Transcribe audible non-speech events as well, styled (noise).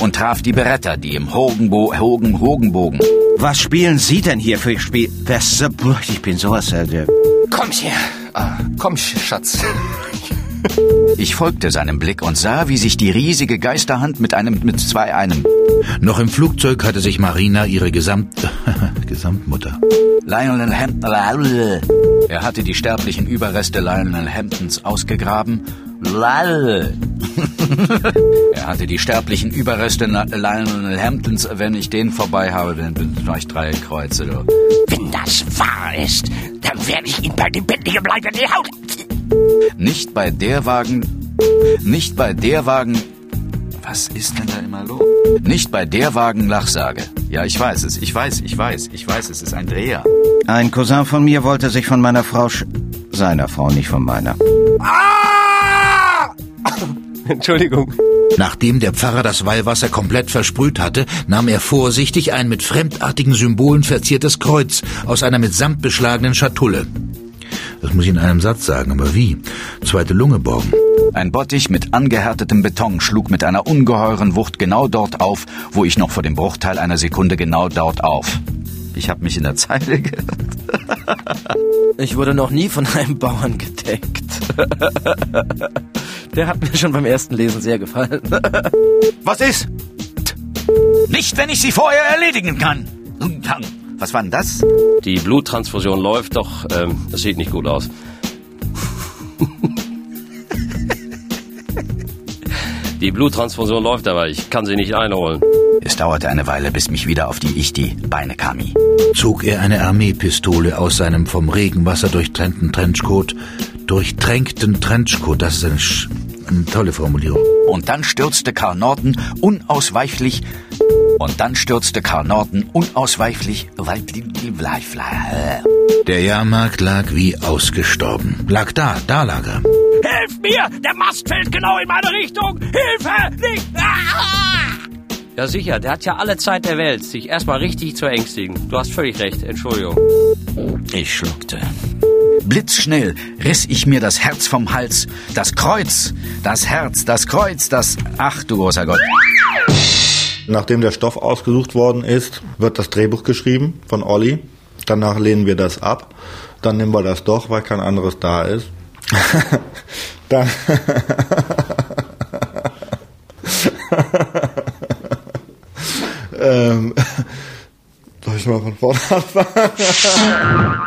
Und traf die Beretta, die im Hogenbo Hogen Hogenbogen. Was spielen Sie denn hier für Spiel? Was, ich bin sowas, äh, Komm her. Ah, komm, Schatz. Ich folgte seinem Blick und sah, wie sich die riesige Geisterhand mit einem mit zwei einem. Noch im Flugzeug hatte sich Marina ihre Gesamt (laughs) Gesamtmutter. Lionel Hampton. Er hatte die sterblichen Überreste Lionel Hamptons ausgegraben. Lal. (laughs) er hatte die sterblichen Überreste Lionel Hamptons. Wenn ich den vorbei habe, dann bin ich drei Kreuze. Du. Wenn das wahr ist, dann werde ich ihn bei lebendigem Leib in die Haut. Nicht bei der Wagen. Nicht bei der Wagen. Was ist denn da immer los? Nicht bei der Wagen Lachsage. Ja, ich weiß es, ich weiß, ich weiß, ich weiß, es ist ein Dreher. Ein Cousin von mir wollte sich von meiner Frau sch seiner Frau, nicht von meiner. Ah! (laughs) Entschuldigung. Nachdem der Pfarrer das Weihwasser komplett versprüht hatte, nahm er vorsichtig ein mit fremdartigen Symbolen verziertes Kreuz aus einer mit Samt beschlagenen Schatulle. Das muss ich in einem Satz sagen, aber wie? Zweite Lunge borgen. Ein Bottich mit angehärtetem Beton schlug mit einer ungeheuren Wucht genau dort auf, wo ich noch vor dem Bruchteil einer Sekunde genau dort auf. Ich habe mich in der Zeile geirrt. Ich wurde noch nie von einem Bauern gedeckt. (laughs) Der hat mir schon beim ersten Lesen sehr gefallen. (laughs) Was ist? Nicht, wenn ich sie vorher erledigen kann. Was war denn das? Die Bluttransfusion läuft, doch ähm, das sieht nicht gut aus. (laughs) Die Bluttransfusion läuft, aber ich kann sie nicht einholen. Es dauerte eine Weile, bis mich wieder auf die ich die Beine kam. Zog er eine Armeepistole aus seinem vom Regenwasser durchtrennten Trenchcoat. Durchtränkten Trenchcoat, das ist eine, Sch eine tolle Formulierung. Und dann stürzte Karl Norton unausweichlich und dann stürzte Karl Norton unausweichlich. Der Jahrmarkt lag wie ausgestorben. Lag da, da lag er. Hilf mir! Der Mast fällt genau in meine Richtung! Hilfe! Nicht! Ah! Ja sicher, der hat ja alle Zeit der Welt, sich erstmal richtig zu ängstigen. Du hast völlig recht, Entschuldigung. Ich schluckte. Blitzschnell riss ich mir das Herz vom Hals. Das Kreuz, das Herz, das Kreuz, das... Ach du großer Gott. Nachdem der Stoff ausgesucht worden ist, wird das Drehbuch geschrieben von Olli. Danach lehnen wir das ab. Dann nehmen wir das doch, weil kein anderes da ist. (laughs) Dann (laughs) ähm, (laughs) soll ich mal von vorne anfangen?